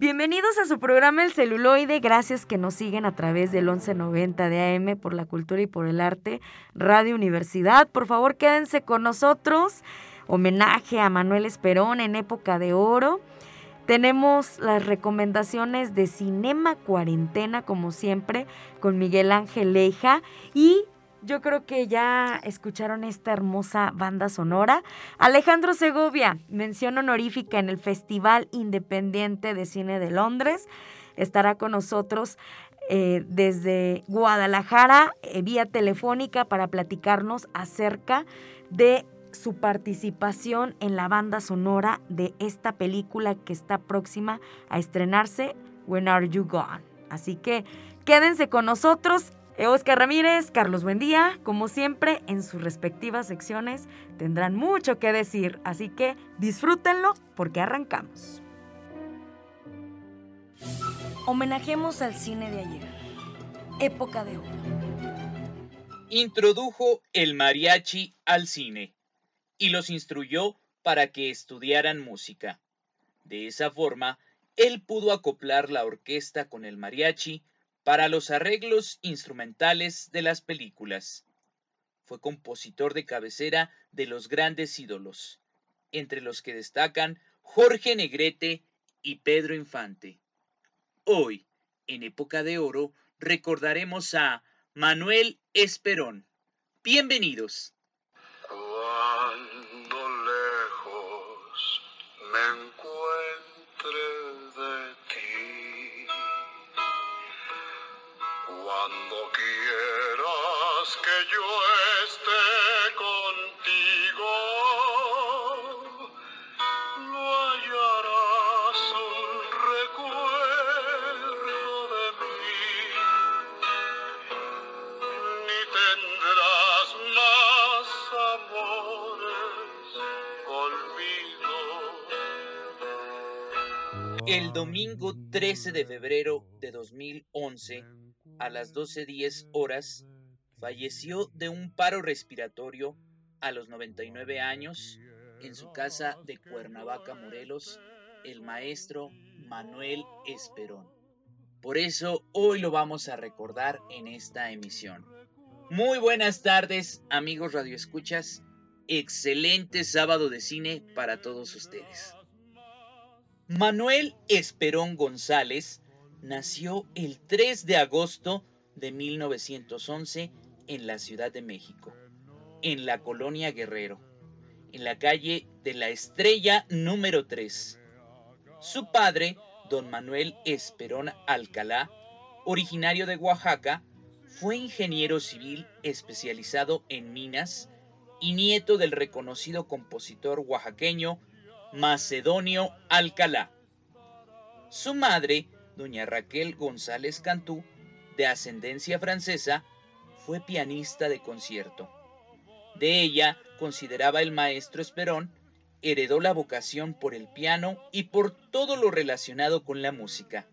Bienvenidos a su programa El Celuloide. Gracias que nos siguen a través del 1190 de AM por la cultura y por el arte, Radio Universidad. Por favor, quédense con nosotros. Homenaje a Manuel Esperón en época de oro. Tenemos las recomendaciones de Cinema Cuarentena, como siempre, con Miguel Ángel Leija. Y yo creo que ya escucharon esta hermosa banda sonora. Alejandro Segovia, mención honorífica en el Festival Independiente de Cine de Londres, estará con nosotros eh, desde Guadalajara eh, vía telefónica para platicarnos acerca de su participación en la banda sonora de esta película que está próxima a estrenarse, When Are You Gone. Así que quédense con nosotros Oscar Ramírez, Carlos Buendía, como siempre, en sus respectivas secciones tendrán mucho que decir, así que disfrútenlo porque arrancamos. Homenajemos al cine de ayer, época de oro. Introdujo el mariachi al cine y los instruyó para que estudiaran música. De esa forma, él pudo acoplar la orquesta con el mariachi para los arreglos instrumentales de las películas. Fue compositor de cabecera de los grandes ídolos, entre los que destacan Jorge Negrete y Pedro Infante. Hoy, en época de oro, recordaremos a Manuel Esperón. Bienvenidos. El domingo 13 de febrero de 2011, a las 12.10 horas, falleció de un paro respiratorio a los 99 años en su casa de Cuernavaca, Morelos, el maestro Manuel Esperón. Por eso hoy lo vamos a recordar en esta emisión. Muy buenas tardes, amigos radioescuchas. Excelente sábado de cine para todos ustedes. Manuel Esperón González nació el 3 de agosto de 1911 en la Ciudad de México, en la colonia Guerrero, en la calle de la Estrella número 3. Su padre, don Manuel Esperón Alcalá, originario de Oaxaca, fue ingeniero civil especializado en minas y nieto del reconocido compositor oaxaqueño Macedonio Alcalá. Su madre, doña Raquel González Cantú, de ascendencia francesa, fue pianista de concierto. De ella, consideraba el maestro Esperón, heredó la vocación por el piano y por todo lo relacionado con la música.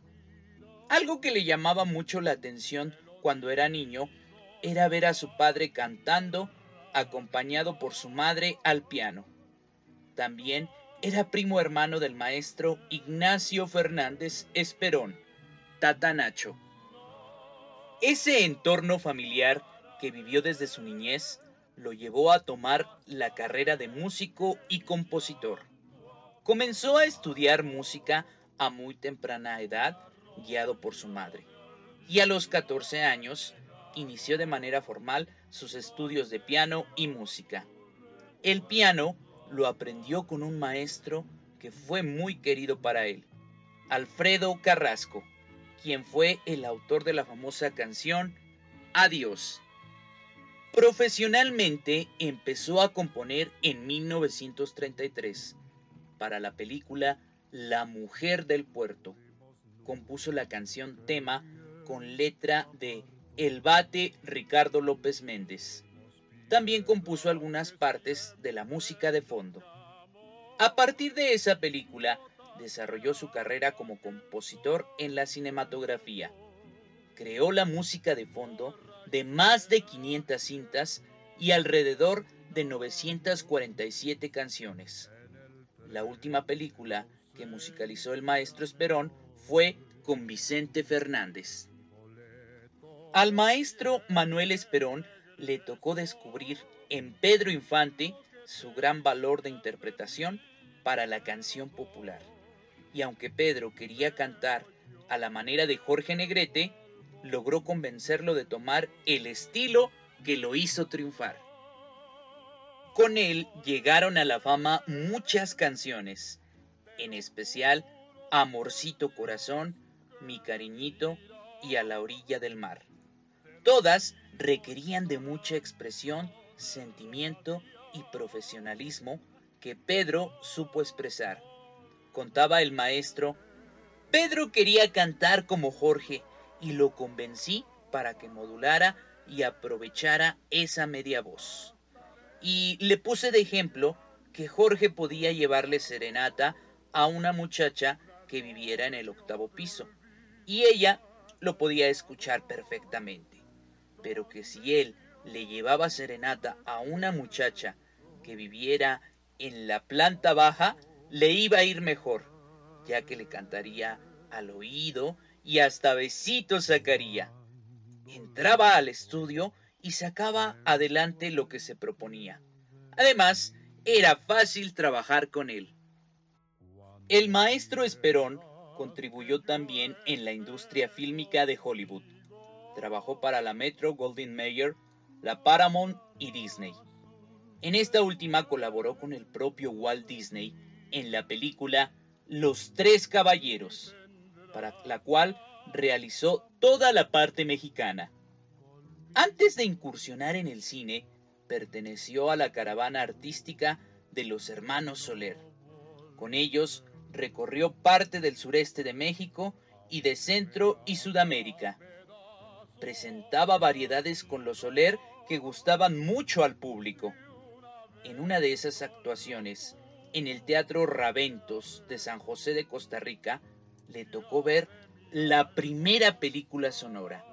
Algo que le llamaba mucho la atención cuando era niño era ver a su padre cantando, acompañado por su madre al piano. También era primo hermano del maestro Ignacio Fernández Esperón, Tatanacho. Ese entorno familiar que vivió desde su niñez lo llevó a tomar la carrera de músico y compositor. Comenzó a estudiar música a muy temprana edad, guiado por su madre, y a los 14 años inició de manera formal sus estudios de piano y música. El piano lo aprendió con un maestro que fue muy querido para él, Alfredo Carrasco, quien fue el autor de la famosa canción Adiós. Profesionalmente empezó a componer en 1933 para la película La Mujer del Puerto. Compuso la canción tema con letra de El Bate Ricardo López Méndez. También compuso algunas partes de la música de fondo. A partir de esa película, desarrolló su carrera como compositor en la cinematografía. Creó la música de fondo de más de 500 cintas y alrededor de 947 canciones. La última película que musicalizó el maestro Esperón fue con Vicente Fernández. Al maestro Manuel Esperón le tocó descubrir en Pedro Infante su gran valor de interpretación para la canción popular. Y aunque Pedro quería cantar a la manera de Jorge Negrete, logró convencerlo de tomar el estilo que lo hizo triunfar. Con él llegaron a la fama muchas canciones, en especial Amorcito Corazón, Mi Cariñito y A la Orilla del Mar. Todas requerían de mucha expresión, sentimiento y profesionalismo que Pedro supo expresar. Contaba el maestro, Pedro quería cantar como Jorge y lo convencí para que modulara y aprovechara esa media voz. Y le puse de ejemplo que Jorge podía llevarle serenata a una muchacha que viviera en el octavo piso, y ella lo podía escuchar perfectamente, pero que si él le llevaba serenata a una muchacha que viviera en la planta baja, le iba a ir mejor, ya que le cantaría al oído y hasta besitos sacaría. Entraba al estudio y sacaba adelante lo que se proponía. Además, era fácil trabajar con él. El maestro Esperón contribuyó también en la industria fílmica de Hollywood. Trabajó para la Metro Goldwyn Mayer, la Paramount y Disney. En esta última colaboró con el propio Walt Disney en la película Los Tres Caballeros, para la cual realizó toda la parte mexicana. Antes de incursionar en el cine, perteneció a la caravana artística de los hermanos Soler. Con ellos recorrió parte del sureste de México y de Centro y Sudamérica. Presentaba variedades con los Soler que gustaban mucho al público. En una de esas actuaciones, en el Teatro Raventos de San José de Costa Rica, le tocó ver la primera película sonora.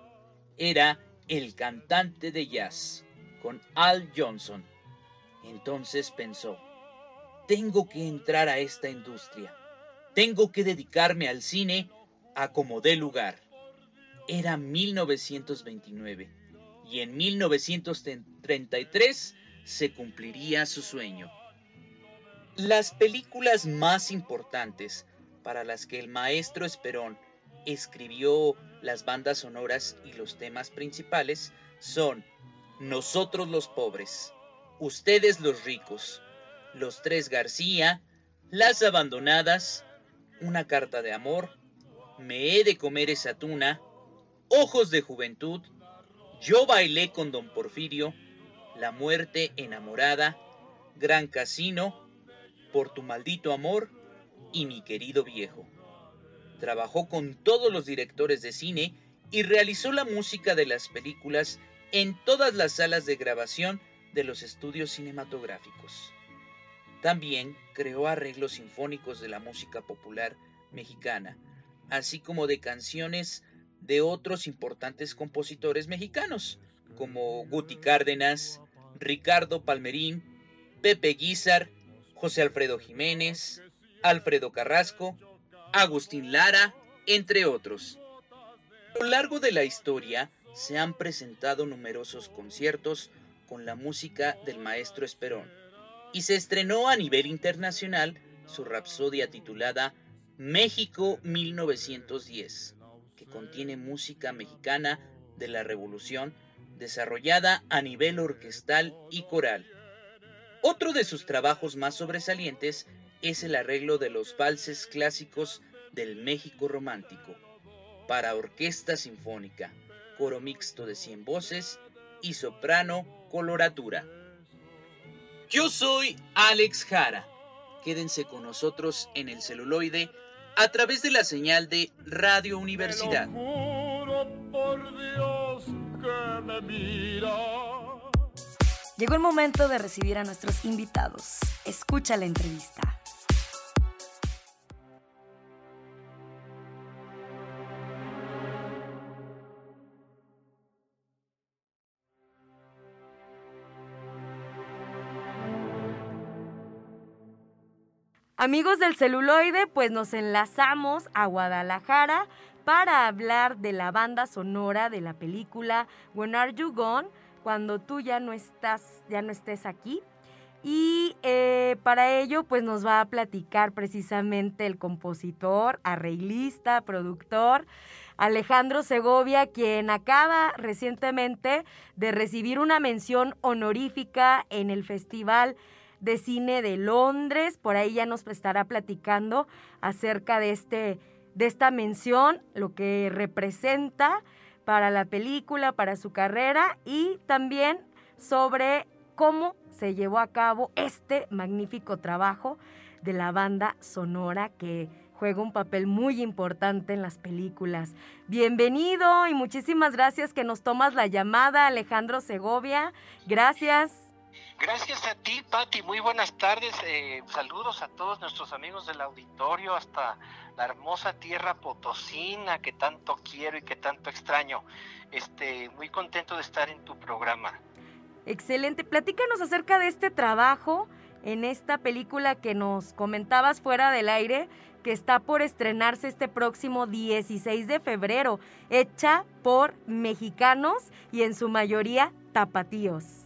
Era el cantante de jazz, con Al Johnson. Entonces pensó, tengo que entrar a esta industria, tengo que dedicarme al cine a como dé lugar. Era 1929 y en 1933 se cumpliría su sueño. Las películas más importantes para las que el maestro Esperón escribió las bandas sonoras y los temas principales son Nosotros los pobres, Ustedes los ricos, Los Tres García, Las Abandonadas, Una Carta de Amor, Me he de comer esa tuna, Ojos de Juventud, Yo bailé con Don Porfirio, La Muerte Enamorada, Gran Casino, Por tu maldito amor y Mi querido viejo. Trabajó con todos los directores de cine y realizó la música de las películas en todas las salas de grabación de los estudios cinematográficos. También creó arreglos sinfónicos de la música popular mexicana, así como de canciones de otros importantes compositores mexicanos, como Guti Cárdenas, Ricardo Palmerín, Pepe Guizar, José Alfredo Jiménez, Alfredo Carrasco, Agustín Lara, entre otros. A lo largo de la historia se han presentado numerosos conciertos con la música del maestro Esperón y se estrenó a nivel internacional su rapsodia titulada México 1910, que contiene música mexicana de la Revolución desarrollada a nivel orquestal y coral. Otro de sus trabajos más sobresalientes es el arreglo de los valses clásicos del México romántico para orquesta sinfónica, coro mixto de 100 voces y soprano coloratura. Yo soy Alex Jara Quédense con nosotros en el celuloide a través de la señal de Radio Universidad. Llegó el momento de recibir a nuestros invitados. Escucha la entrevista. Amigos del celuloide, pues nos enlazamos a Guadalajara para hablar de la banda sonora de la película When Are You Gone, cuando tú ya no estás, ya no estés aquí. Y eh, para ello, pues nos va a platicar precisamente el compositor, arreglista, productor, Alejandro Segovia, quien acaba recientemente de recibir una mención honorífica en el Festival de Cine de Londres. Por ahí ya nos estará platicando acerca de, este, de esta mención, lo que representa para la película, para su carrera y también sobre cómo se llevó a cabo este magnífico trabajo de la banda sonora que juega un papel muy importante en las películas. Bienvenido y muchísimas gracias que nos tomas la llamada, Alejandro Segovia. Gracias. Gracias a ti, Patti. Muy buenas tardes. Eh, saludos a todos nuestros amigos del auditorio hasta la hermosa tierra potosina que tanto quiero y que tanto extraño. Este, muy contento de estar en tu programa. Excelente. Platícanos acerca de este trabajo en esta película que nos comentabas fuera del aire, que está por estrenarse este próximo 16 de febrero, hecha por mexicanos y en su mayoría tapatíos.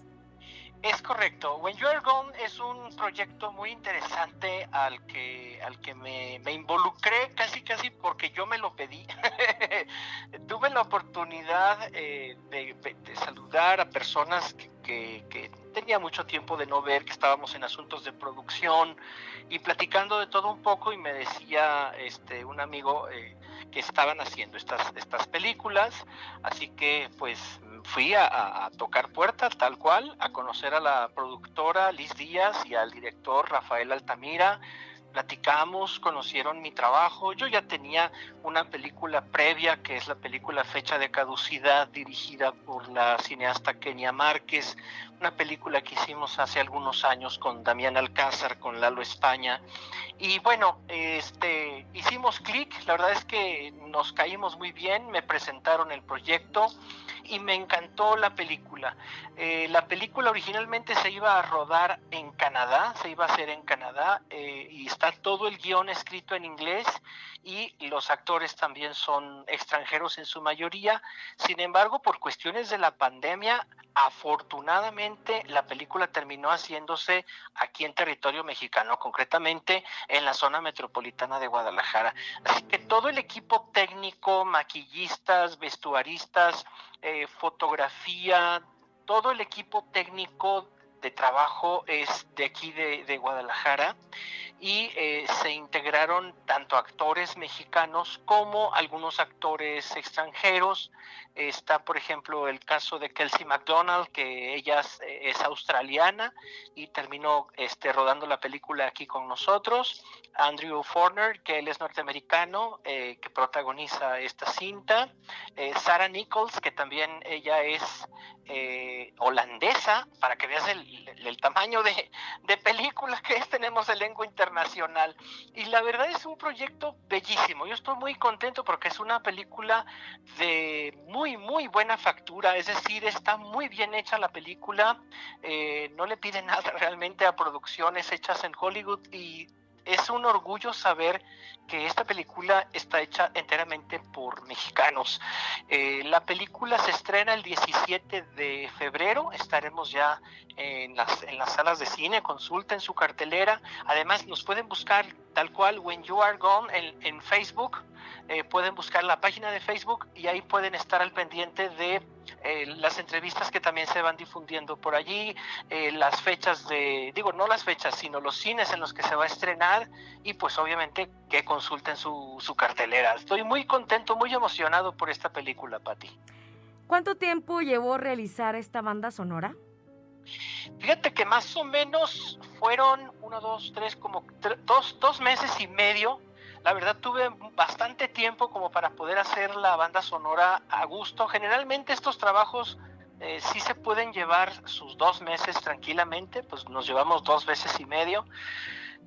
Es correcto. When You Are Gone es un proyecto muy interesante al que, al que me, involucré casi casi porque yo me lo pedí. Tuve la oportunidad eh, de, saludar a personas que, que, tenía mucho tiempo de no ver, que estábamos en asuntos de producción y platicando de todo un poco y me decía este, un amigo eh, que estaban haciendo estas, estas películas, así que pues fui a, tocar puertas tal cual, a conocer a la productora Liz Díaz y al director Rafael Altamira. Platicamos, conocieron mi trabajo. Yo ya tenía una película previa, que es la película Fecha de Caducidad, dirigida por la cineasta Kenia Márquez, una película que hicimos hace algunos años con Damián Alcázar, con Lalo España. Y bueno, este, hicimos clic, la verdad es que nos caímos muy bien, me presentaron el proyecto y me encantó la película. Eh, la película originalmente se iba a rodar en Canadá, se iba a hacer en Canadá eh, y está todo el guion escrito en inglés y los actores también son extranjeros en su mayoría. Sin embargo, por cuestiones de la pandemia, afortunadamente la película terminó haciéndose aquí en territorio mexicano, concretamente en la zona metropolitana de Guadalajara. Así que todo el equipo técnico, maquillistas, vestuaristas, eh, fotografía, todo el equipo técnico de trabajo es de aquí de, Guadalajara y eh, se integraron tanto actores mexicanos como algunos actores extranjeros. Está, por ejemplo, el caso de Kelsey McDonald, que ella es, australiana y terminó este, rodando la película aquí con nosotros. Andrew Forner, que él es norteamericano, eh, que protagoniza esta cinta. Eh, Sarah Nichols, que también ella es holandesa, para que veas el, el, tamaño de, de, película que es, tenemos elenco internacional. Y la verdad es un proyecto bellísimo. Yo estoy muy contento porque es una película de muy, muy buena factura, es decir, está muy bien hecha la película, eh, no le pide nada realmente a producciones hechas en Hollywood y es un orgullo saber que esta película está hecha enteramente por mexicanos. Eh, la película se estrena el 17 de febrero, estaremos ya en las, en las salas de cine, consulten su cartelera. Además, nos pueden buscar tal cual When You Are Gone en, Facebook, eh, pueden buscar la página de Facebook y ahí pueden estar al pendiente de eh, las entrevistas que también se van difundiendo por allí, eh, las fechas de, digo, no las fechas, sino los cines en los que se va a estrenar y pues obviamente que consulten su, su cartelera. Estoy muy contento, muy emocionado por esta película, Patti. ¿Cuánto tiempo llevó realizar esta banda sonora? Fíjate que más o menos fueron uno, dos, tres, como dos, dos meses y medio. La verdad tuve bastante tiempo como para poder hacer la banda sonora a gusto. Generalmente estos trabajos eh, sí se pueden llevar sus dos meses tranquilamente, pues nos llevamos dos veces y medio.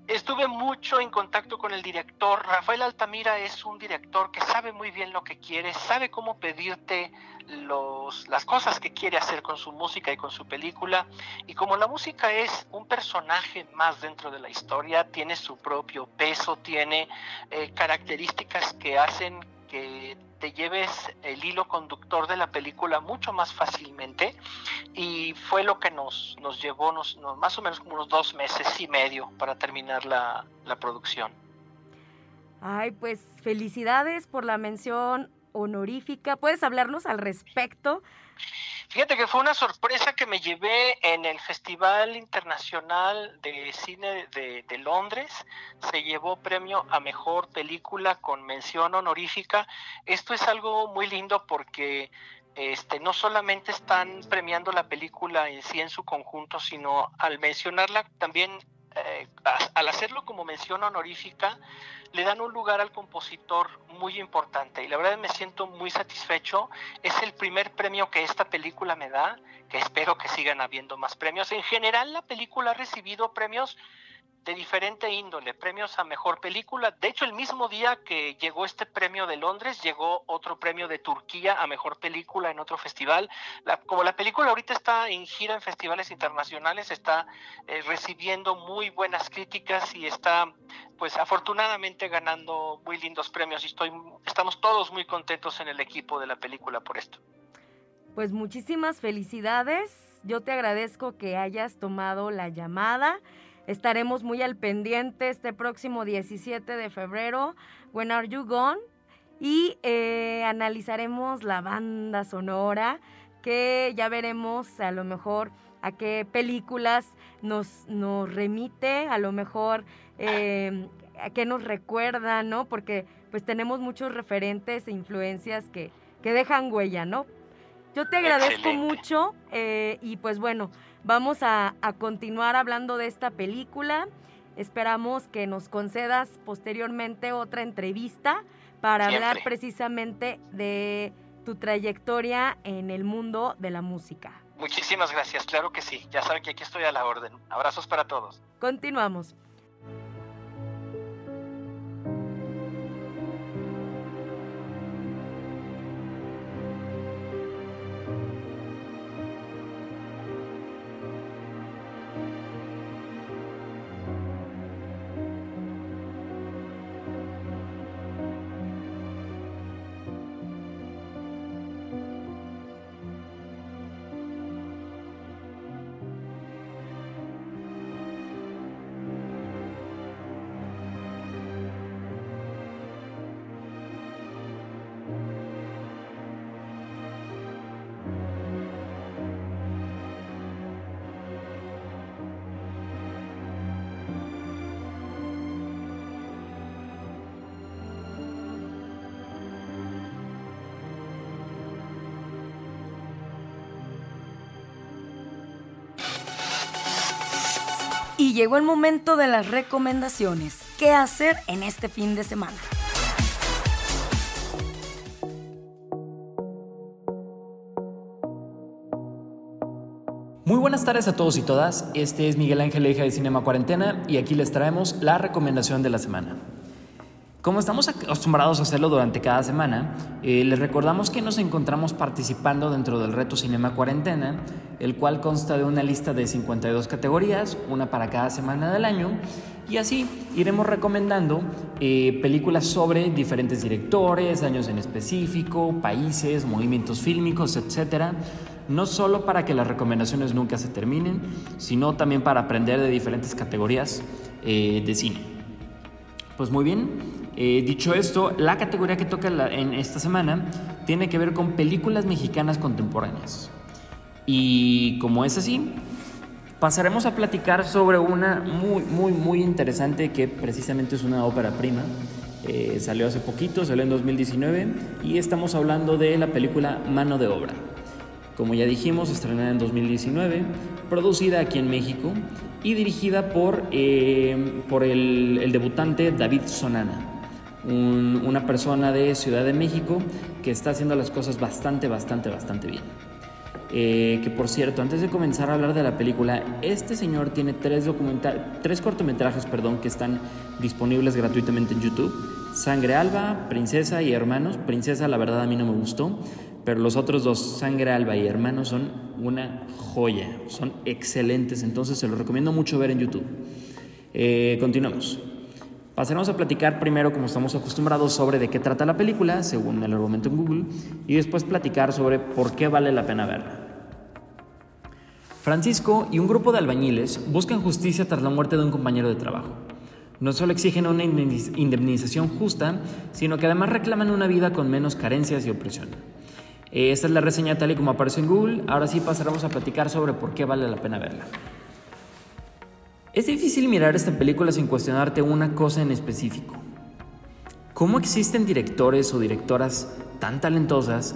Estuve mucho en contacto con el director. Rafael Altamira es un director que sabe muy bien lo que quiere, sabe cómo pedirte los, las cosas que quiere hacer con su música y con su película. Y como la música es un personaje más dentro de la historia, tiene su propio peso, tiene eh, características que hacen que te lleves el hilo conductor de la película mucho más fácilmente y fue lo que nos, nos llevó nos, más o menos como unos dos meses y medio para terminar la, la producción. Ay, pues felicidades por la mención honorífica. ¿Puedes hablarnos al respecto? Fíjate que fue una sorpresa que me llevé en el Festival Internacional de Cine de, Londres. Se llevó premio a Mejor Película con mención honorífica. Esto es algo muy lindo porque este, no solamente están premiando la película en sí en su conjunto, sino al mencionarla también, eh, al hacerlo como mención honorífica, le dan un lugar al compositor muy importante y la verdad me siento muy satisfecho. Es el primer premio que esta película me da, que espero que sigan habiendo más premios. En general la película ha recibido premios de diferente índole, premios a mejor película. De hecho, el mismo día que llegó este premio de Londres, llegó otro premio de Turquía a mejor película en otro festival. como la película ahorita está en gira en festivales internacionales, está eh, recibiendo muy buenas críticas y está, pues afortunadamente ganando muy lindos premios. Y estoy, estamos todos muy contentos en el equipo de la película por esto. Pues muchísimas felicidades. Yo te agradezco que hayas tomado la llamada. Estaremos muy al pendiente este próximo 17 de febrero, When Are You Gone? Y eh, analizaremos la banda sonora, que ya veremos a lo mejor a qué películas nos, nos remite, a lo mejor em, a qué nos recuerda, ¿no? Porque pues tenemos muchos referentes e influencias que, que dejan huella, ¿no? Yo te agradezco mucho eh, y pues bueno, Vamos a, continuar hablando de esta película. Esperamos que nos concedas posteriormente otra entrevista para hablar precisamente de tu trayectoria en el mundo de la música. Muchísimas gracias, claro que sí. Ya saben que aquí estoy a la orden. Abrazos para todos. Continuamos. Y llegó el momento de las recomendaciones. ¿Qué hacer en este fin de semana? Muy buenas tardes a todos y todas. Este es Miguel Ángel Eja de Cinema Cuarentena y aquí les traemos la recomendación de la semana. Como estamos acostumbrados a hacerlo durante cada semana, eh, les recordamos que nos encontramos participando dentro del reto Cinema Cuarentena, el cual consta de una lista de 52 categorías, una para cada semana del año, y así iremos recomendando eh, películas sobre diferentes directores, años en específico, países, movimientos fílmicos, etc. No solo para que las recomendaciones nunca se terminen, sino también para aprender de diferentes categorías eh, de cine. Pues muy bien, eh, dicho esto, la categoría que toca en esta semana tiene que ver con películas mexicanas contemporáneas. Y como es así, pasaremos a platicar sobre una muy, muy, muy interesante que precisamente es una ópera prima. Eh, salió hace poquito, salió en 2019 y estamos hablando de la película Mano de Obra. Como ya dijimos, estrenada en 2019, producida aquí en México y dirigida por, eh, por el, debutante David Sonana, una persona de Ciudad de México que está haciendo las cosas bastante, bastante, bastante bien. Eh, que por cierto, antes de comenzar a hablar de la película, este señor tiene tres, tres cortometrajes perdón, que están disponibles gratuitamente en YouTube. Sangre Alba, Princesa y Hermanos. Princesa la verdad a mí no me gustó, pero los otros dos, Sangre Alba y Hermanos, son una joya, son excelentes, entonces se los recomiendo mucho ver en YouTube. Eh, continuamos. Pasaremos a platicar primero, como estamos acostumbrados, sobre de qué trata la película, según el argumento en Google, y después platicar sobre por qué vale la pena verla. Francisco y un grupo de albañiles buscan justicia tras la muerte de un compañero de trabajo. No solo exigen una indemnización justa, sino que además reclaman una vida con menos carencias y opresión. Esta es la reseña tal y como aparece en Google. Ahora sí pasaremos a platicar sobre por qué vale la pena verla. Es difícil mirar esta película sin cuestionarte una cosa en específico. ¿Cómo existen directores o directoras tan talentosas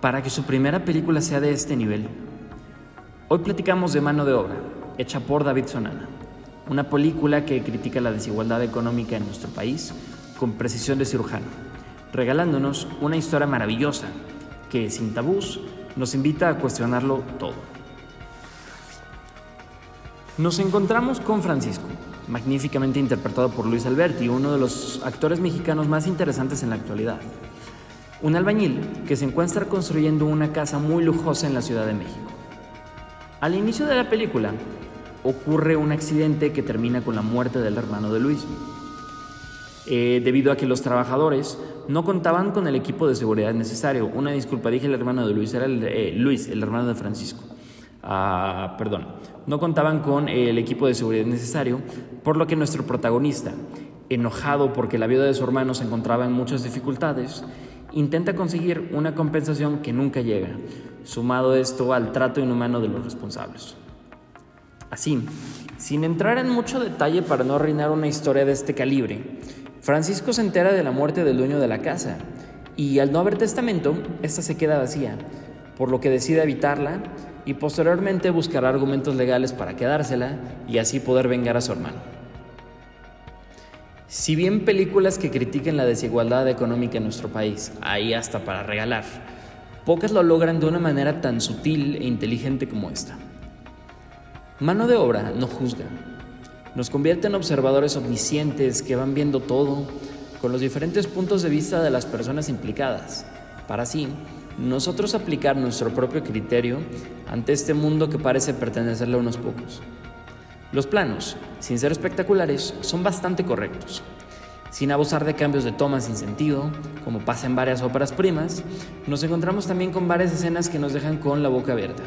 para que su primera película sea de este nivel? Hoy platicamos de Mano de Obra, hecha por David Sonana, una película que critica la desigualdad económica en nuestro país con precisión de cirujano, regalándonos una historia maravillosa que, sin tabús, nos invita a cuestionarlo todo. Nos encontramos con Francisco, magníficamente interpretado por Luis Alberti, uno de los actores mexicanos más interesantes en la actualidad. Un albañil que se encuentra construyendo una casa muy lujosa en la Ciudad de México. Al inicio de la película ocurre un accidente que termina con la muerte del hermano de Luis, eh, debido a que los trabajadores no contaban con el equipo de seguridad necesario. Una disculpa, dije el hermano de Luis, era el, eh, Luis, el hermano de Francisco. Ah, perdón, no contaban con el equipo de seguridad necesario, por lo que nuestro protagonista, enojado porque la vida de su hermano se encontraba en muchas dificultades, intenta conseguir una compensación que nunca llega, sumado esto al trato inhumano de los responsables. Así, sin entrar en mucho detalle para no arruinar una historia de este calibre, Francisco se entera de la muerte del dueño de la casa y al no haber testamento, esta se queda vacía, por lo que decide evitarla y posteriormente buscará argumentos legales para quedársela y así poder vengar a su hermano. Si bien películas que critiquen la desigualdad económica en nuestro país hay hasta para regalar, pocas lo logran de una manera tan sutil e inteligente como esta. Mano de obra no juzga, nos convierte en observadores omniscientes que van viendo todo con los diferentes puntos de vista de las personas implicadas, para así nosotros aplicar nuestro propio criterio ante este mundo que parece pertenecerle a unos pocos. Los planos, sin ser espectaculares, son bastante correctos. Sin abusar de cambios de toma sin sentido, como pasa en varias óperas primas, nos encontramos también con varias escenas que nos dejan con la boca abierta.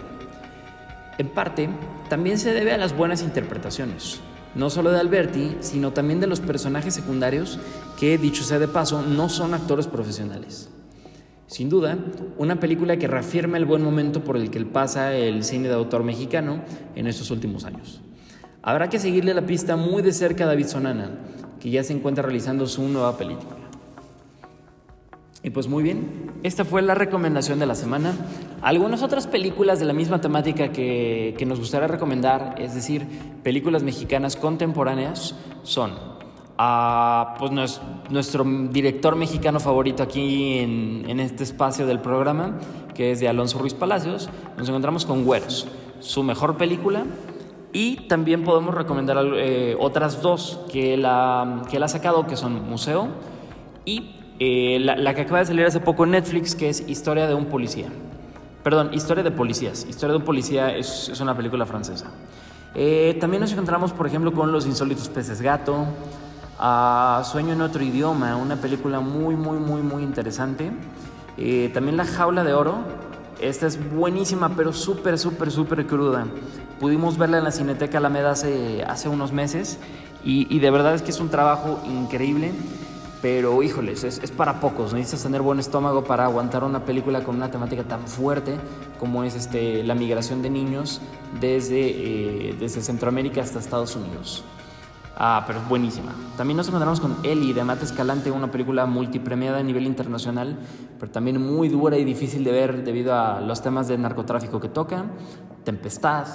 En parte, también se debe a las buenas interpretaciones, no solo de Alberti, sino también de los personajes secundarios que, dicho sea de paso, no son actores profesionales. Sin duda, una película que reafirma el buen momento por el que pasa el cine de autor mexicano en estos últimos años. Habrá que seguirle la pista muy de cerca a David Sonana, que ya se encuentra realizando su nueva película. Y pues muy bien, esta fue la recomendación de la semana. Algunas otras películas de la misma temática que, que nos gustaría recomendar, es decir, películas mexicanas contemporáneas, son pues nuestro director mexicano favorito aquí en, este espacio del programa, que es de Alonso Ruiz Palacios. Nos encontramos con Güeros, su mejor película. Y también podemos recomendar eh, otras dos que él, ha, que ha sacado, que son Museo y eh, la, que acaba de salir hace poco en Netflix, que es Historia de un policía. Perdón, Historia de policías. Historia de un policía es, es una película francesa. Eh, también nos encontramos, por ejemplo, con Los insólitos peces gato, Sueño en otro idioma, una película muy, muy, muy, muy interesante. Eh, también La jaula de oro, esta es buenísima, pero súper, súper, súper cruda. Pudimos verla en la Cineteca Alameda hace, hace unos meses y, de verdad es que es un trabajo increíble, pero híjoles, es, es, para pocos. Necesitas tener buen estómago para aguantar una película con una temática tan fuerte como es este, la migración de niños desde, eh, desde Centroamérica hasta Estados Unidos. Ah, pero es buenísima. También nos encontramos con Ellie de Matt Escalante, una película multipremiada a nivel internacional, pero también muy dura y difícil de ver debido a los temas de narcotráfico que toca. Tempestad,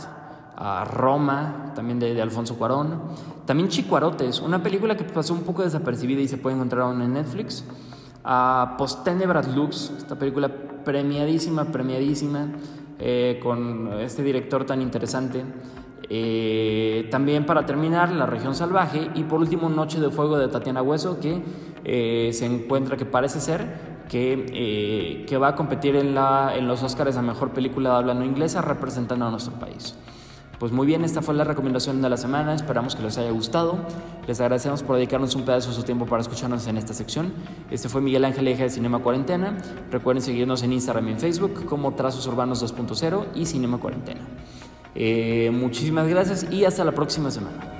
a Roma, también de, Alfonso Cuarón. También Chicuarotes, una película que pasó un poco desapercibida y se puede encontrar aún en Netflix. A Postenebrat Lux, esta película premiadísima, premiadísima, eh, con este director tan interesante. Eh, también para terminar, La región salvaje y por último Noche de Fuego de Tatiana Hueso, que eh, se encuentra, que parece ser que, que va a competir en, la, en los Oscars a Mejor Película de Habla No Inglesa representando a nuestro país. Pues muy bien, esta fue la recomendación de la semana, esperamos que les haya gustado. Les agradecemos por dedicarnos un pedazo de su tiempo para escucharnos en esta sección. Este fue Miguel Ángel Eje de Cinema Cuarentena. Recuerden seguirnos en Instagram y en Facebook como Trazos Urbanos 2.0 y Cinema Cuarentena. Eh, muchísimas gracias y hasta la próxima semana.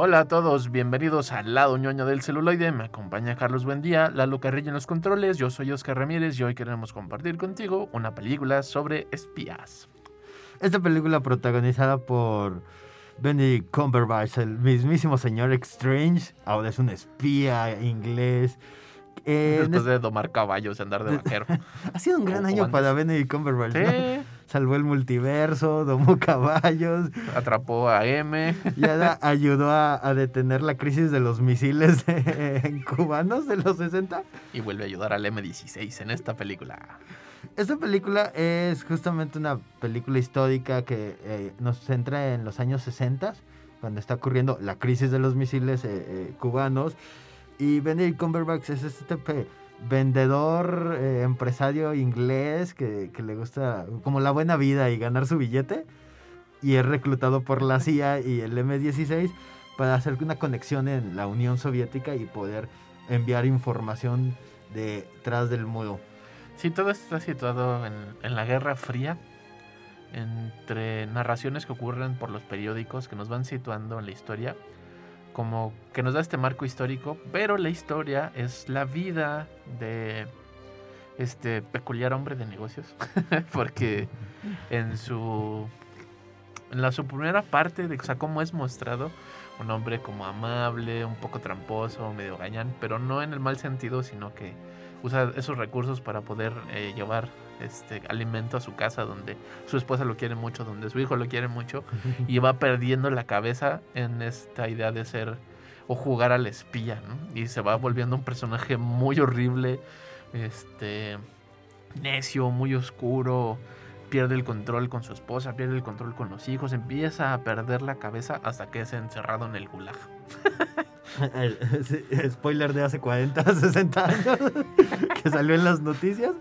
Hola a todos, bienvenidos al lado ñoño del celuloide. Me acompaña Carlos Buendía, Lalo Carrillo en los controles. Yo soy Oscar Ramírez y hoy queremos compartir contigo una película sobre espías. Esta película protagonizada por Benedict Cumberbatch, el mismísimo señor Strange, ahora es un espía inglés. Eh, Después de domar caballos y andar de vaquero. ha sido un gran año para Benedict Cumberbatch. ¿Sí? Salvó el multiverso, domó caballos. Atrapó a M. Y ayudó a, detener la crisis de los misiles cubanos de los 60. Y vuelve a ayudar al M16 en esta película. Esta película es justamente una película histórica que eh, nos centra en los años 60, cuando está ocurriendo la crisis de los misiles eh, eh, cubanos. Y Benedict Cumberbatch es este vendedor, eh, empresario inglés que, le gusta como la buena vida y ganar su billete. Y es reclutado por la CIA y el M16 para hacer una conexión en la Unión Soviética y poder enviar información detrás del muro. Sí, todo esto está situado en, en la Guerra Fría, entre narraciones que ocurren por los periódicos que nos van situando en la historia como que nos da este marco histórico, pero la historia es la vida de este peculiar hombre de negocios, porque en su en la su primera parte de o sea, cómo es mostrado un hombre como amable, un poco tramposo, medio gañán, pero no en el mal sentido, sino que usa esos recursos para poder eh, llevar este alimento a su casa donde su esposa lo quiere mucho, donde su hijo lo quiere mucho y va perdiendo la cabeza en esta idea de ser o jugar al espía, ¿no? Y se va volviendo un personaje muy horrible, este necio, muy oscuro, pierde el control con su esposa, pierde el control con los hijos, empieza a perder la cabeza hasta que es encerrado en el gulag. Spoiler de hace 40, 60 años que salió en las noticias.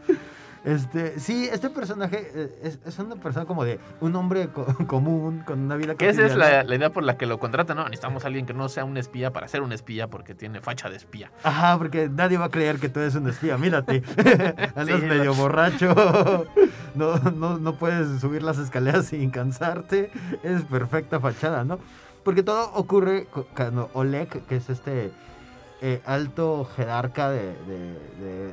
Este, sí, este personaje eh, es, una persona como de un hombre común, con una vida que esa es la, idea por la que lo contratan, ¿no? Necesitamos a alguien que no sea un espía para ser un espía porque tiene facha de espía. Ajá, porque nadie va a creer que tú eres un espía. Mírate, andas medio borracho, no, no, no puedes subir las escaleras sin cansarte, es perfecta fachada, ¿no? Porque todo ocurre cuando Oleg, que es este eh, alto jerarca de,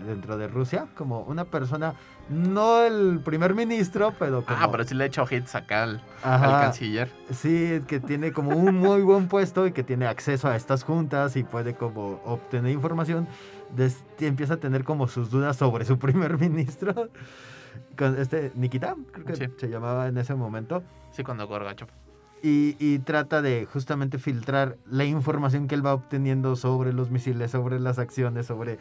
dentro de Rusia, como una persona, no el primer ministro, pero ah, como... Ah, pero sí le ha hecho hits acá al, canciller. Sí, que tiene como un muy buen puesto y que tiene acceso a estas juntas y puede como obtener información. empieza a tener como sus dudas sobre su primer ministro. Con este Nikita, creo que se llamaba en ese momento. Sí, cuando Gorgacho y, trata de justamente filtrar la información que él va obteniendo sobre los misiles, sobre las acciones, sobre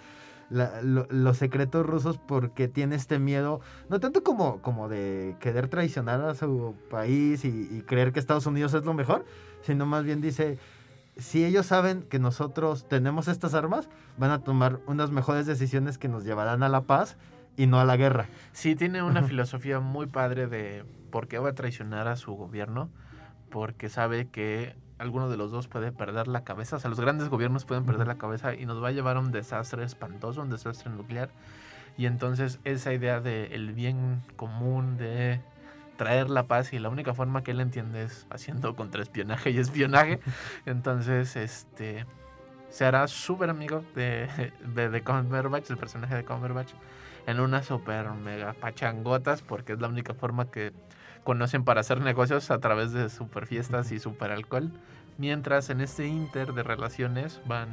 los secretos rusos, porque tiene este miedo, no tanto como, como de querer traicionar a su país y, creer que Estados Unidos es lo mejor, sino más bien dice, si ellos saben que nosotros tenemos estas armas, van a tomar unas mejores decisiones que nos llevarán a la paz y no a la guerra. Sí, tiene una filosofía muy padre de por qué va a traicionar a su gobierno porque sabe que alguno de los dos puede perder la cabeza, o sea, los grandes gobiernos pueden perder la cabeza y nos va a llevar a un desastre espantoso, un desastre nuclear. Y entonces esa idea del bien común, de traer la paz y la única forma que él entiende es haciendo contraespionaje y espionaje. Entonces, este se hará súper amigo de, de, de Cumberbatch, el personaje de Cumberbatch, en unas super mega pachangotas, porque es la única forma que conocen para hacer negocios a través de super fiestas y super alcohol. Mientras en este inter de relaciones van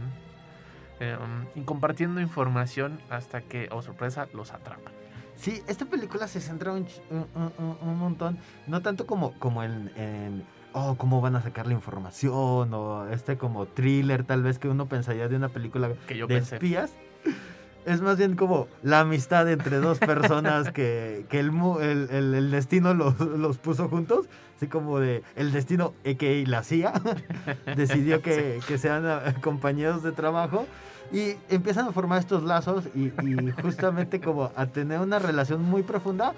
eh, compartiendo información hasta que, oh sorpresa, los atrapan. Sí, esta película se centra un, un, un, un montón, no tanto como, como en, en, oh, cómo van a sacar la información, o este como thriller tal vez que uno pensaría de una película Que yo de pensé. espías. Es más bien como la amistad entre dos personas que, que el, el, el- el destino los, los puso juntos. Así como de el destino, a.k.a. la CIA, decidió que, que sean compañeros de trabajo. Y empiezan a formar estos lazos y, y justamente como a tener una relación muy profunda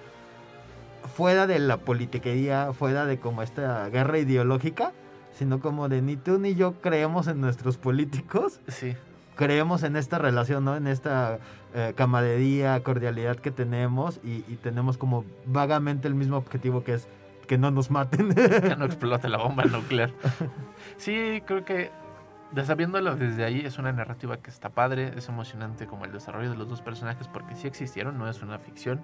fuera de la politiquería, fuera de como esta guerra ideológica, sino como de ni tú ni yo creemos en nuestros políticos, Sí, creemos en esta relación, ¿no? En esta eh, camaradería, cordialidad que tenemos y, y tenemos como vagamente el mismo objetivo que es que no nos maten. que no explote la bomba nuclear. Sí, creo que sabiéndolo desde ahí es una narrativa que está padre, es emocionante como el desarrollo de los dos personajes porque sí existieron, no es una ficción.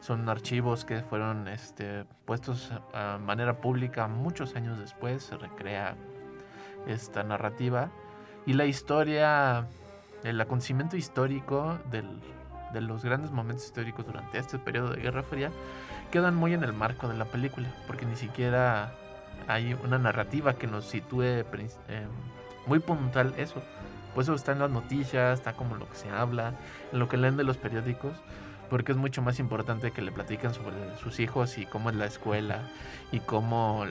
Son archivos que fueron este, puestos a manera pública muchos años después, se recrea esta narrativa y la historia, el acontecimiento histórico del- de los grandes momentos históricos durante este periodo de Guerra Fría quedan muy en el marco de la película, porque ni siquiera hay una narrativa que nos sitúe eh, muy puntual eso. Pues eso está en las noticias, está como lo que se habla, en lo que leen de los periódicos, porque es mucho más importante que le platiquen sobre sus hijos y cómo es la escuela y cómo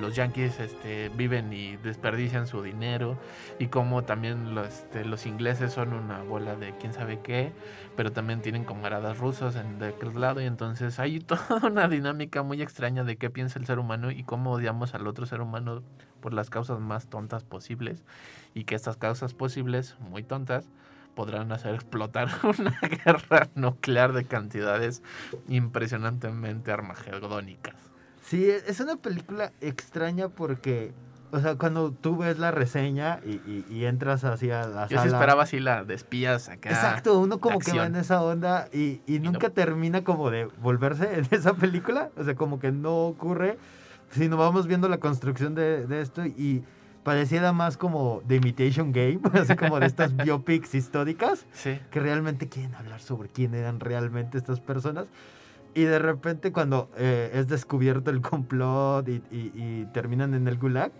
los yankees este, viven y desperdician su dinero y cómo también los, este, los ingleses son una bola de quién sabe qué, pero también tienen camaradas rusos en de aquel lado y entonces hay toda una dinámica muy extraña de qué piensa el ser humano y cómo odiamos al otro ser humano por las causas más tontas posibles y que estas causas posibles, muy tontas, podrán hacer explotar una guerra nuclear de cantidades impresionantemente armagedónicas. Sí, e- es una película extraña porque, o sea, cuando tú ves la reseña y, y- y entras hacia la Yo sí sala... esperaba así la de espías acá. Exacto, uno como que va en esa onda y, y no. nunca termina como de volverse en esa película. O sea, como que no ocurre, sino vamos viendo la construcción de, de esto y pareciera más como The Imitation Game, así como de estas biopics históricas Sí. que realmente quieren hablar sobre quién eran realmente estas personas. Y de repente cuando eh, es descubierto el complot y, y- y terminan en el gulag,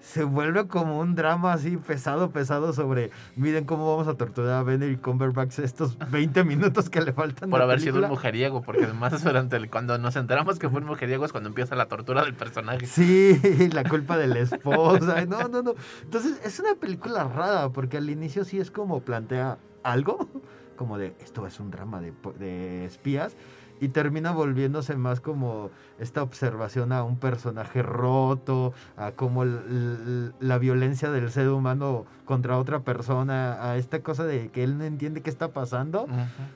se vuelve como un drama así pesado, pesado sobre, miren cómo vamos a torturar a Benedict Cumberbatch estos 20 minutos que le faltan. Por haber sido un película". mujeriego, porque además durante el- cuando nos enteramos que fue un mujeriego es cuando empieza la tortura del personaje. Sí, la culpa de la esposa. No, no, no. Entonces, es una película rara, porque al inicio sí es como plantea algo, como de esto es un drama de espías, y termina volviéndose más como esta observación a un personaje roto, a l- la violencia del ser humano contra otra persona, a esta cosa de que él no entiende qué está pasando.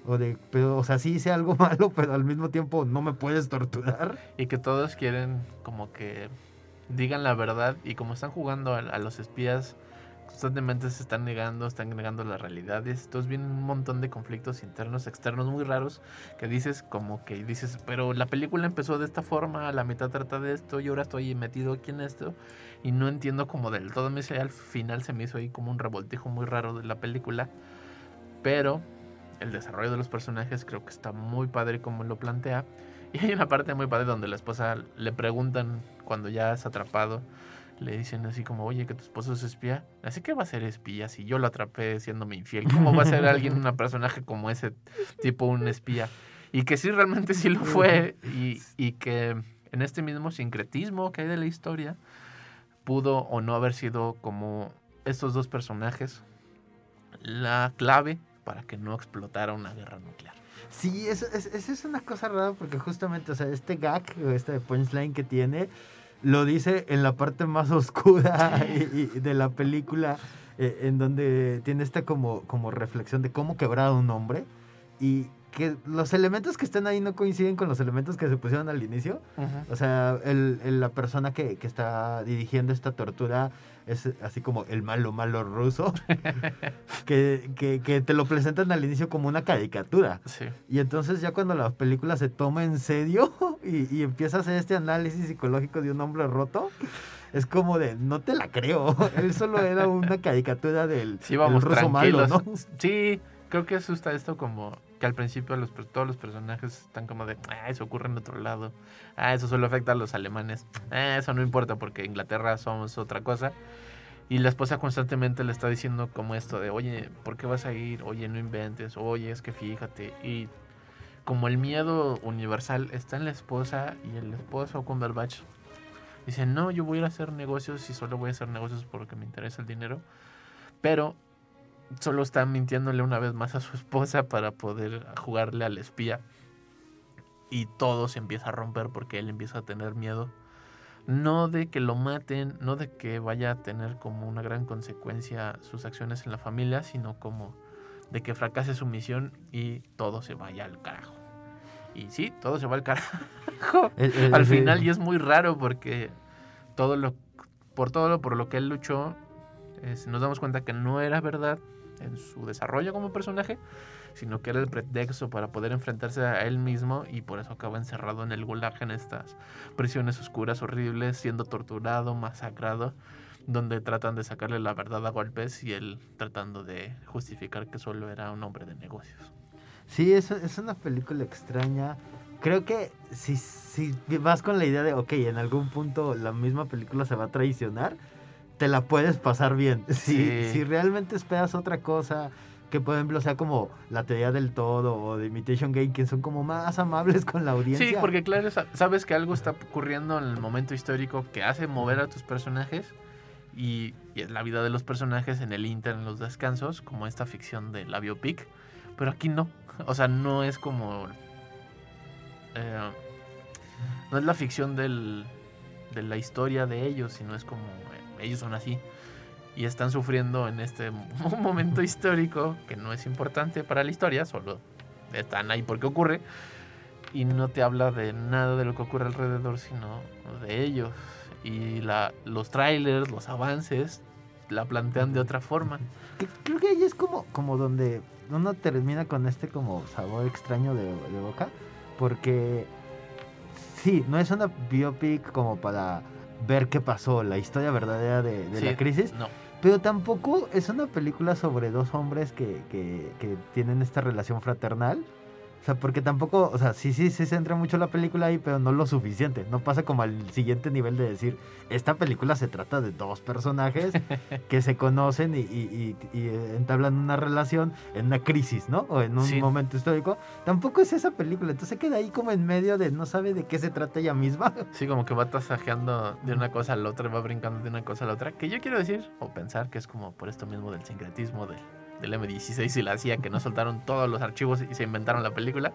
O de, pero, o sea, sí hice algo malo, pero al mismo tiempo no me puedes torturar. Y que todos quieren como que digan la verdad y como están jugando a, a los espías, constantemente se están negando, están negando las realidades. Entonces vienen un montón de conflictos internos, externos muy raros que dices como que dices, pero la película empezó de esta forma, la mitad trata de esto y ahora estoy metido aquí en esto y no entiendo como del todo. Me al final se me hizo ahí como un revoltijo muy raro de la película, pero el desarrollo de los personajes creo que está muy padre como lo plantea. Y hay una parte muy padre donde la esposa le preguntan cuando ya es atrapado, le dicen así como, oye, que tu esposo es espía. Así que va a ser espía si yo lo atrapé siéndome infiel. ¿Cómo va a ser alguien, un personaje como ese tipo un espía? Y que sí, realmente sí lo fue. Y, y que en este mismo sincretismo que hay de la historia, pudo o no haber sido como estos dos personajes la clave para que no explotara una guerra nuclear. Sí, eso es, eso es una cosa rara porque justamente, o sea, este gag o este punchline que tiene lo dice en la parte más oscura y- y de la película, eh, en donde tiene esta como, como reflexión de cómo quebrar a un hombre y que los elementos que están ahí no coinciden con los elementos que se pusieron al inicio. O sea, el, el- la persona que, que está dirigiendo esta tortura es así como el malo, malo ruso, que, que, que te lo presentan al inicio como una caricatura. Sí. Y entonces ya cuando la película se toma en serio y, y empieza a hacer este análisis psicológico de un hombre roto, es como de, no te la creo. Él solo era una caricatura del, Sí, vamos del ruso malo. ¿no? Sí, creo que asusta esto como que al principio los, todos los personajes están como de, ah, eso ocurre en otro lado. Ah, eso solo afecta a los alemanes. Ah, eso no importa porque Inglaterra somos otra cosa. Y la esposa constantemente le está diciendo como esto de, oye, ¿por qué vas a ir? Oye, no inventes. Oye, es que fíjate. Y como el miedo universal está en la esposa y el esposo Cumberbatch dice, no, yo voy a ir a hacer negocios y solo voy a hacer negocios porque me interesa el dinero. Pero solo está mintiéndole una vez más a su esposa para poder jugarle al espía. Y todo se empieza a romper porque él empieza a tener miedo. No de que lo maten, no de que vaya a tener como una gran consecuencia sus acciones en la familia, sino como de que fracase su misión y todo se vaya al carajo. Y sí, todo se va al carajo Eh, eh, al sí. final y es muy raro porque todo lo por todo lo por lo que él luchó es- nos damos cuenta que no era verdad en su desarrollo como personaje sino que era el pretexto para poder enfrentarse a él mismo y por eso acaba encerrado en el gulag en estas prisiones oscuras horribles siendo torturado masacrado donde tratan de sacarle la verdad a golpes y él tratando de justificar que solo era un hombre de negocios Sí, es, es una película extraña. Creo que si, si vas con la idea de, ok, en algún punto la misma película se va a traicionar, te la puedes pasar bien. Si, Sí. si realmente esperas otra cosa, que por ejemplo sea como la teoría del todo o de Imitation Game, que son como más amables con la audiencia. Sí, porque claro, sa- sabes que algo está ocurriendo en el momento histórico que hace mover a tus personajes y, la vida de los personajes en el inter, en los descansos, como esta ficción de la biopic, pero aquí no, o sea, no es como... eh, no es la ficción del, de la historia de ellos, sino es como ellos son así y están sufriendo en este momento histórico que no es importante para la historia, solo están ahí porque ocurre y no te habla de nada de lo que ocurre alrededor, sino de ellos. Y la, los trailers, los avances, la plantean de otra forma. Creo que ahí es como, como donde uno termina con este como sabor extraño de, de boca. Porque sí, no es una biopic como para ver qué pasó, la historia verdadera de, de Sí, la crisis. No, Pero tampoco es una película sobre dos hombres que, que, que tienen esta relación fraternal. O sea, porque tampoco, o sea, sí, sí, sí se entra mucho la película ahí, pero no lo suficiente. No pasa como al siguiente nivel de decir, esta película se trata de dos personajes que se conocen y, y- y- y, entablan una relación en una crisis, ¿no? O en un Sí. momento histórico. Tampoco es esa película, entonces queda ahí como en medio de no sabe de qué se trata ella misma. sí, como que va tasajeando de una cosa a la otra, va brincando de una cosa a la otra. Que yo quiero decir, o pensar que es como por esto mismo del sincretismo del, del M16 y la CIA, que no soltaron todos los archivos y se inventaron la película.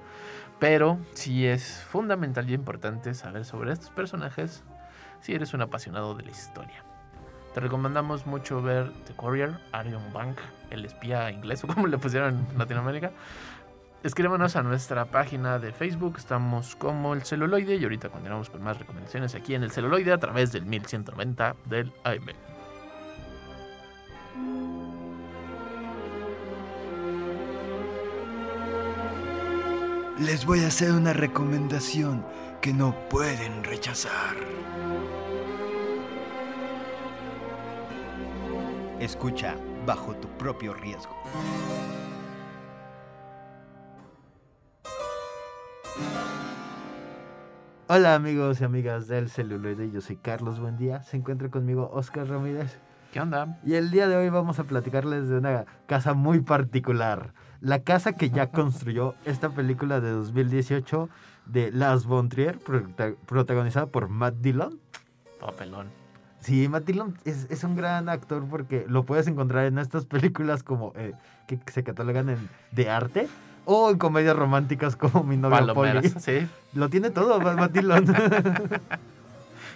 Pero sí es fundamental y importante saber sobre estos personajes si eres un apasionado de la historia. Te recomendamos mucho ver The Courier, Arion Bank, el espía inglés, o como le pusieron en Latinoamérica. Escríbanos a nuestra página de Facebook, estamos como el celuloide y ahorita continuamos con más recomendaciones aquí en el celuloide a través del 1190 del AM. Les voy a hacer una recomendación que no pueden rechazar. Escucha bajo tu propio riesgo. Hola amigos y amigas del celuloide, yo soy Carlos, buen día. Se encuentra conmigo Oscar Ramírez. ¿Qué onda? Y el día de hoy vamos a platicarles de una casa muy particular. La casa que ya construyó esta película de 2018 de Lars von Trier, protagonizada por Matt Dillon. Papelón. Sí, Matt Dillon es, es un gran actor porque lo puedes encontrar en estas películas como eh, que se catalogan en de arte o en comedias románticas como Mi novia Polly. Palomeras, sí. Lo tiene todo, Matt Dillon.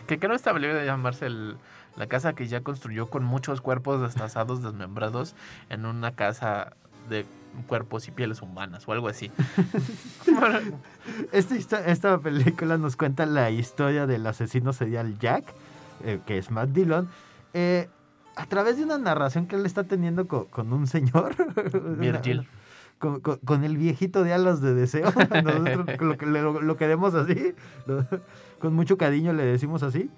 Que creo esta película de llamarse el- la casa que ya construyó con muchos cuerpos destazados, desmembrados, en una casa de cuerpos y pieles humanas o algo así. Esta, esta película nos cuenta la historia del asesino serial Jack, eh, que es Matt Dillon, eh, a través de una narración que él está teniendo co- con, un señor. Virgil. Con, con- con el viejito de alas de deseo. Nosotros lo, lo, lo queremos así. lo- con mucho cariño le decimos así.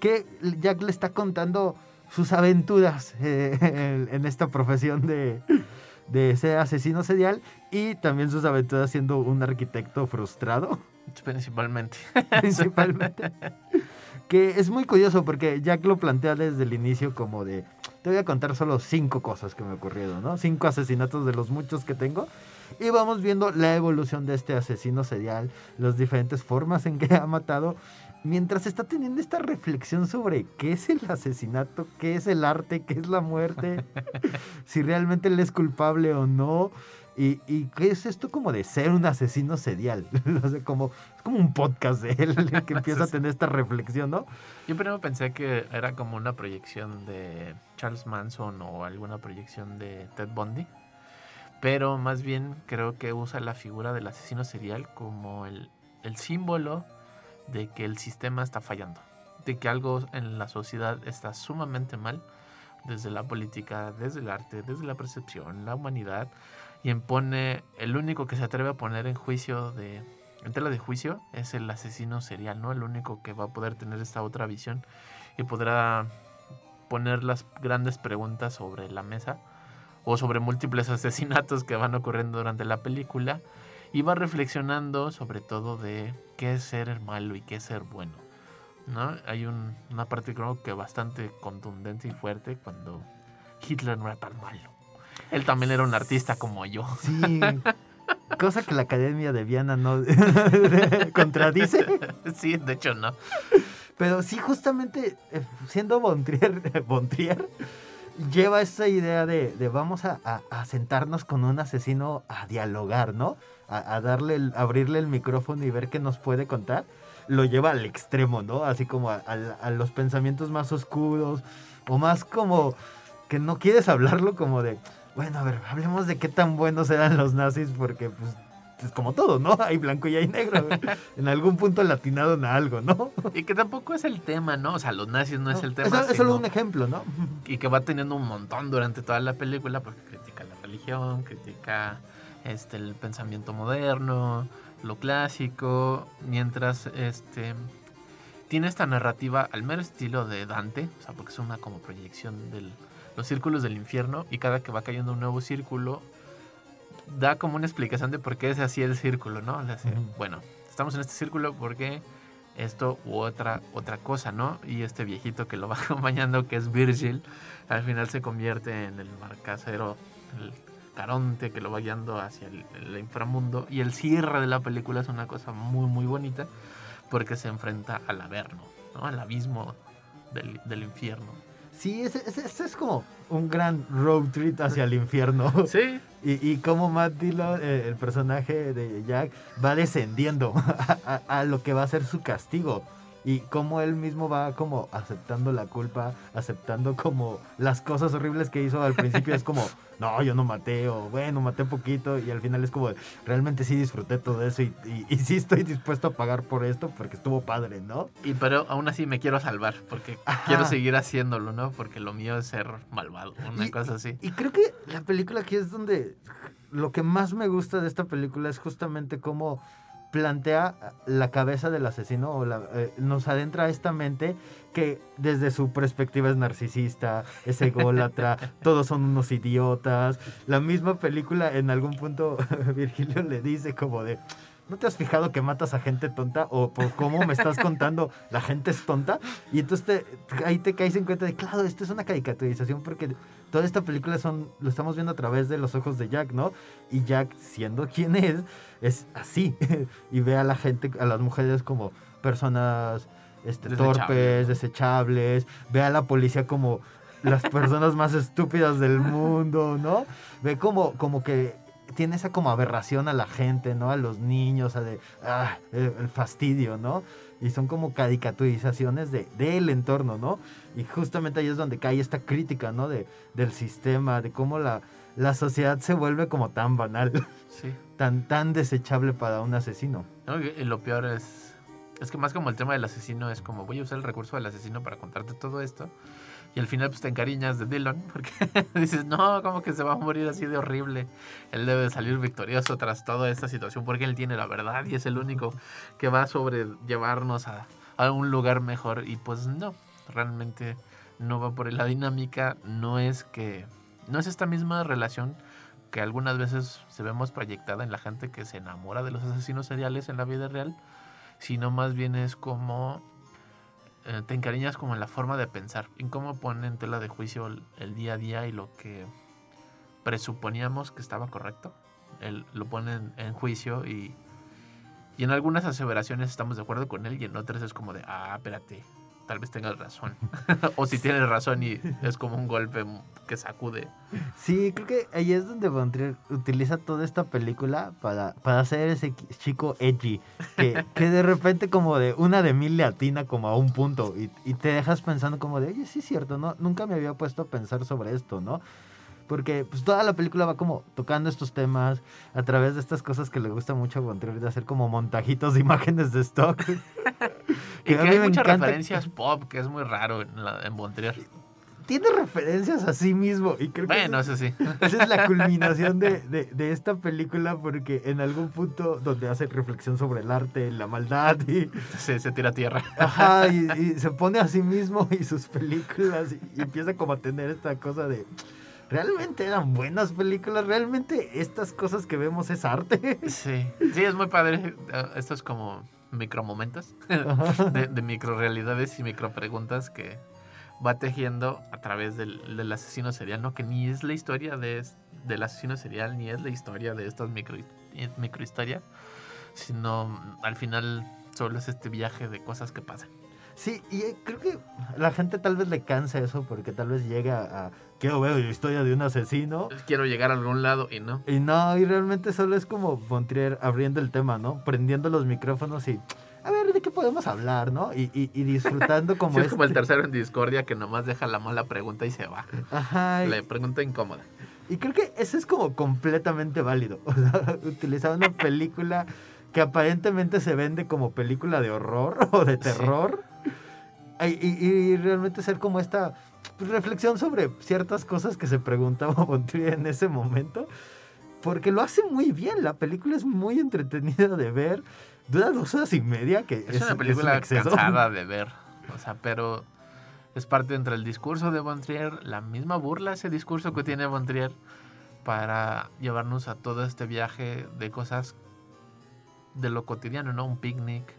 Que Jack le está contando sus aventuras eh, en, en esta profesión de, de ser asesino serial y también sus aventuras siendo un arquitecto frustrado, principalmente. principalmente. Que es muy curioso porque Jack lo plantea desde el inicio como de, te voy a contar solo cinco cosas que me ocurrieron, ¿no? Cinco asesinatos de los muchos que tengo. Y vamos viendo la evolución de este asesino serial, las diferentes formas en que ha matado, mientras está teniendo esta reflexión sobre qué es el asesinato, qué es el arte, qué es la muerte, si realmente él es culpable o no. Y, y qué es esto como de ser un asesino serial. O sea, como, es como un podcast de él que empieza a tener esta reflexión, ¿no? Yo primero pensé que era como una proyección de Charles Manson o alguna proyección de Ted Bundy. Pero más bien creo que usa la figura del asesino serial como el, el símbolo de que el sistema está fallando. De que algo en la sociedad está sumamente mal. Desde la política, desde el arte, desde la percepción, la humanidad. Y impone, el único que se atreve a poner en juicio de, en tela de juicio es el asesino serial, ¿no? El único que va a poder tener esta otra visión y podrá poner las grandes preguntas sobre la mesa o sobre múltiples asesinatos que van ocurriendo durante la película y va reflexionando sobre todo de qué es ser malo y qué es ser bueno. ¿no? Hay un- una parte creo que bastante contundente y fuerte cuando Hitler no era tan malo. Él también era un artista como yo. Sí. Cosa que la Academia de Viana no contradice. Sí, de hecho no. Pero sí, justamente eh, siendo Bontrier, Bontrier lleva esa idea de, de vamos a, a- a sentarnos con un asesino a dialogar, ¿no? A, a darle, el- abrirle el micrófono y ver qué nos puede contar. Lo lleva al extremo, ¿no? Así como a los pensamientos más oscuros o más como que no quieres hablarlo como de, bueno, a ver, hablemos de qué tan buenos eran los nazis porque pues es como todo, ¿no? Hay blanco y hay negro. En algún punto latinaron a algo, ¿no? Y que tampoco es el tema, ¿no? O sea, los nazis no es el tema. Es, es solo un ejemplo, ¿no? y que va teniendo un montón durante toda la película porque critica la religión, critica este el pensamiento moderno, lo clásico, mientras este tiene esta narrativa al mero estilo de Dante, o sea, porque es una como proyección de los círculos del infierno y cada que va cayendo un nuevo círculo da como una explicación de por qué es así el círculo, ¿no? Le hace. Bueno, estamos en este círculo porque esto u otra otra cosa, ¿no? Y este viejito que lo va acompañando, que es Virgil, al final se convierte en el marcasero, el caronte que lo va guiando hacia el, el inframundo. Y el cierre de la película es una cosa muy, muy bonita porque se enfrenta al averno, ¿no? Al abismo del, del infierno. Sí, ese, ese- es como un gran road trip hacia el infierno. Sí, Y, y como Matt Dillon, eh, el personaje de Jack, va descendiendo a, a- a lo que va a ser su castigo. Y cómo él mismo va como aceptando la culpa, aceptando como las cosas horribles que hizo al principio. es como, no, yo no maté, o bueno, maté poquito. Y al final es como, realmente sí disfruté todo eso y, y- y sí estoy dispuesto a pagar por esto porque estuvo padre, ¿no? y pero aún así me quiero salvar porque Ajá. quiero seguir haciéndolo, ¿no? Porque lo mío es ser malvado, una Y- cosa así. Y creo que la película aquí es donde lo que más me gusta de esta película es justamente cómo plantea la cabeza del asesino o la- eh, nos adentra a esta mente que desde su perspectiva es narcisista, es ególatra, todos son unos idiotas. La misma película en algún punto Virgilio le dice como de ¿No te has fijado que matas a gente tonta? O por cómo me estás contando, la gente es tonta. Y entonces te- ahí te caes en cuenta de, claro, esto es una caricaturización porque toda esta película son, lo estamos viendo a través de los ojos de Jack, ¿no? Y Jack, siendo quien es, es así. y ve a la gente, a las mujeres como personas este, torpes, desechables. Ve a la policía como las personas más estúpidas del mundo, ¿no? Ve como, como que tiene esa como aberración a la gente, ¿no? A los niños, a de, ah, el, fastidio, ¿no? Y son como caricaturizaciones de, del entorno, ¿no? Y justamente ahí es donde cae esta crítica, ¿no? De, del sistema, de cómo la, la sociedad se vuelve como tan banal, Sí. tan, tan desechable para un asesino. No, y y lo peor es. Es que más como el tema del asesino es como voy a usar el recurso del asesino para contarte todo esto. Y al final pues te encariñas de Dylan porque dices, no, como que se va a morir así de horrible. Él debe salir victorioso tras toda esta situación porque él tiene la verdad y es el único que va a sobrellevarnos a, a un lugar mejor. Y pues no, realmente no va por ahí la dinámica. No es que... No es esta misma relación que algunas veces se vemos proyectada en la gente que se enamora de los asesinos seriales en la vida real, sino más bien es como eh, te encariñas como en la forma de pensar, en cómo ponen en tela de juicio el, día a día y lo que presuponíamos que estaba correcto, él lo ponen en juicio y, y en algunas aseveraciones estamos de acuerdo con él y en otras es como de, ah, espérate, tal vez tengas razón. o si tienes razón y es como un golpe que sacude. Sí, creo que ahí es donde Von Trier utiliza toda esta película para, para hacer ese chico edgy, que, que de repente como de una de mil le atina como a un punto y, y te dejas pensando como de, oye, sí es cierto, ¿no? Nunca me había puesto a pensar sobre esto, ¿no? Porque pues toda la película va como tocando estos temas a través de estas cosas que le gusta mucho a Von Trier de hacer como montajitos de imágenes de stock. Y Que a que mí hay me muchas encanta. referencias pop, que es muy raro en, la, en Trier. Tiene referencias a sí mismo y creo que Bueno, eso- eso sí. Esa es la culminación de, de- de esta película porque en algún punto donde hace reflexión sobre el arte, la maldad y, Se, se tira a tierra. ajá, y, y se pone a sí mismo y sus películas y, y empieza como a tener esta cosa de realmente eran buenas películas, realmente estas cosas que vemos es arte. Sí, sí, es muy padre. eh, Estos como micromomentos de, de microrealidades y micropreguntas que va tejiendo a través del, del asesino serial, ¿no? Que ni es la historia de, es- del asesino serial, ni es la historia de estas micro, eh, microhistorias, sino al final solo es este viaje de cosas que pasan. Sí, y eh, creo que la gente tal vez le cansa eso porque tal vez llega a quiero ver la historia de un asesino Quiero llegar a algún lado y no. Y no, y realmente solo es como Von Trier abriendo el tema, ¿no? Prendiendo los micrófonos y a ver de qué podemos hablar, ¿no? Y, y, y disfrutando como Sí, es como el este- tercero en discordia que nomás deja la mala pregunta y se va. Ajá, y, La pregunta incómoda. y creo que eso es como completamente válido. O sea, utilizar una película que aparentemente se vende como película de horror o de Sí. terror. Y, y- y realmente ser como esta reflexión sobre ciertas cosas que se preguntaba Von Trier en ese momento. Porque lo hace muy bien. La película es muy entretenida de ver. Dura dos horas y media, que Es, una un película exceso. cansada de ver. O sea, pero es parte entre el discurso de Von Trier, la misma burla, ese discurso que tiene Von Trier para llevarnos a todo este viaje de cosas de lo cotidiano, ¿no? Un picnic,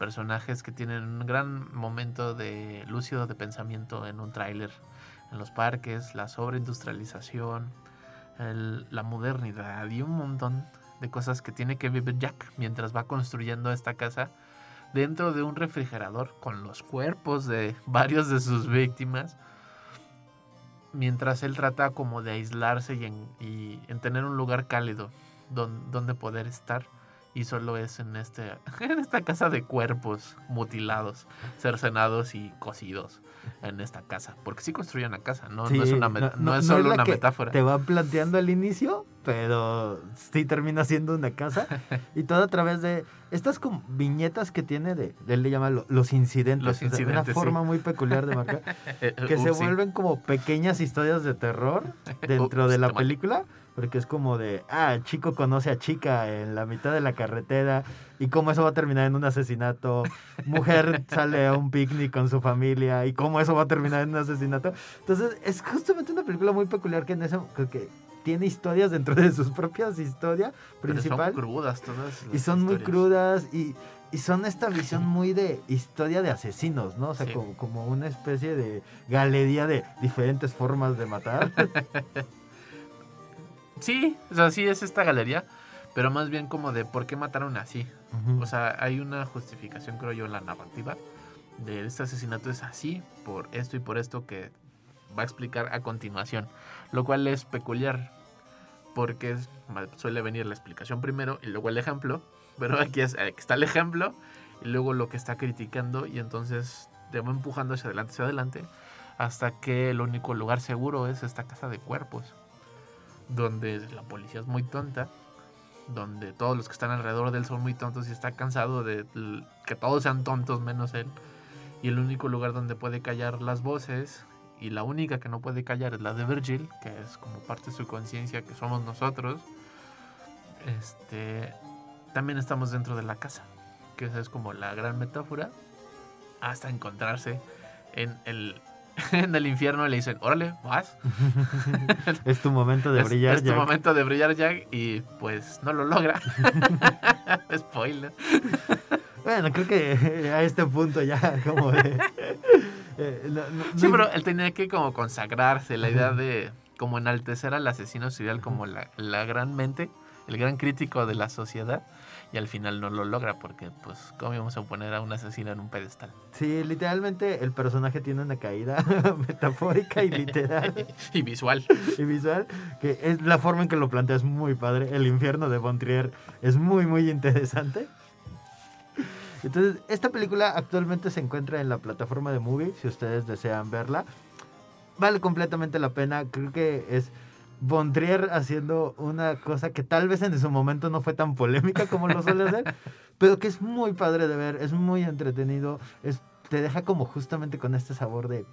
personajes que tienen un gran momento de lúcido de pensamiento en un tráiler, en los parques, la sobreindustrialización, la modernidad y un montón de cosas que tiene que vivir Jack mientras va construyendo esta casa dentro de un refrigerador con los cuerpos de varios de sus víctimas. Mientras él trata como de aislarse y en, tener un lugar cálido don- donde poder estar y solo es en este en esta casa de cuerpos mutilados, cercenados y cocidos en esta casa, porque sí construye una casa, no, no es una no- no, es solo una metáfora. Te van planteando al inicio, pero sí termina siendo una casa. y todo a través de estas como viñetas que tiene de, él le llama lo- los incidentes. Los o sea, incidentes, sí. Una forma muy peculiar de marcar. Eh, que se upsi. vuelven como pequeñas historias de terror dentro Ups, de la maté. Porque es como de, ah, chico conoce a chica en la mitad de la carretera y cómo eso va a terminar en un asesinato. Mujer sale a un picnic con su familia y cómo eso va a terminar en un asesinato. Entonces, es justamente una película muy peculiar que en eso que, tiene historias dentro de sus propias historias Pero principal. son crudas todas Y son muy crudas y, y son esta visión muy de historia de asesinos, ¿no? O sea, Sí. como, como una especie de galería de diferentes formas de matar. Sí, o sea, sí es esta galería, pero más bien como de por qué mataron así. O sea, hay una justificación, creo yo, en la narrativa de este asesinato es así, por esto y por esto que va a explicar a continuación, lo cual es peculiar, porque es- suele venir la explicación primero y luego el ejemplo, pero aquí, es, aquí está el ejemplo y luego lo que está criticando y entonces te va empujando hacia adelante, hacia adelante, hasta que el único lugar seguro es esta casa de cuerpos, donde la policía es muy tonta, donde todos los que están alrededor de él son muy tontos y está cansado de que todos sean tontos menos él. Y el único lugar donde puede callar las voces y la única que no puede callar es la de Virgil, que es como parte de su conciencia que somos nosotros. Este, también estamos dentro de la casa, que esa es como la gran metáfora, hasta encontrarse en el, en el infierno le dicen, órale, vas. Es tu momento de es, brillar, es tu Jack. momento de brillar, Jack, y pues no lo logra. Spoiler. Bueno, creo que a este punto ya como de... eh, no- no- Sí, no- pero él tenía que como consagrarse, la idea de como enaltecer al asesino serial como la, la gran mente, el gran crítico de la sociedad, y al final no lo logra porque, pues, ¿cómo íbamos a poner a un asesino en un pedestal? Sí, literalmente el personaje tiene una caída metafórica y literal y visual. y visual, que es la forma en que lo plantea es muy padre. El infierno de Bontrier es muy, muy interesante. Entonces, esta película actualmente se encuentra en la plataforma de Movie, si ustedes desean verla. Vale completamente la pena, creo que es Bontrier haciendo una cosa que tal vez en su momento no fue tan polémica como lo suele hacer, pero que es muy padre de ver, es muy entretenido, es, te deja como justamente con este sabor de,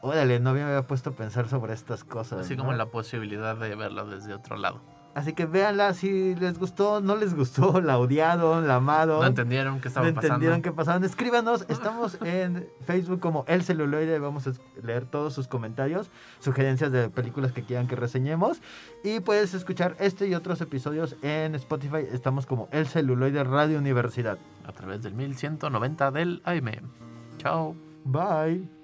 órale, no me había puesto a pensar sobre estas cosas. Así ¿no? como la posibilidad de verlo desde otro lado. Así que véanla si les gustó, no les gustó, la odiaron, la amaron. No entendieron qué estaba no entendieron pasando. qué pasaban. Escríbanos, estamos en Facebook como El Celuloide, vamos a leer todos sus comentarios, sugerencias de películas que quieran que reseñemos. Y puedes escuchar este y otros episodios en Spotify, estamos como El Celuloide Radio Universidad. A través del 1190 del AM. Chao. Bye.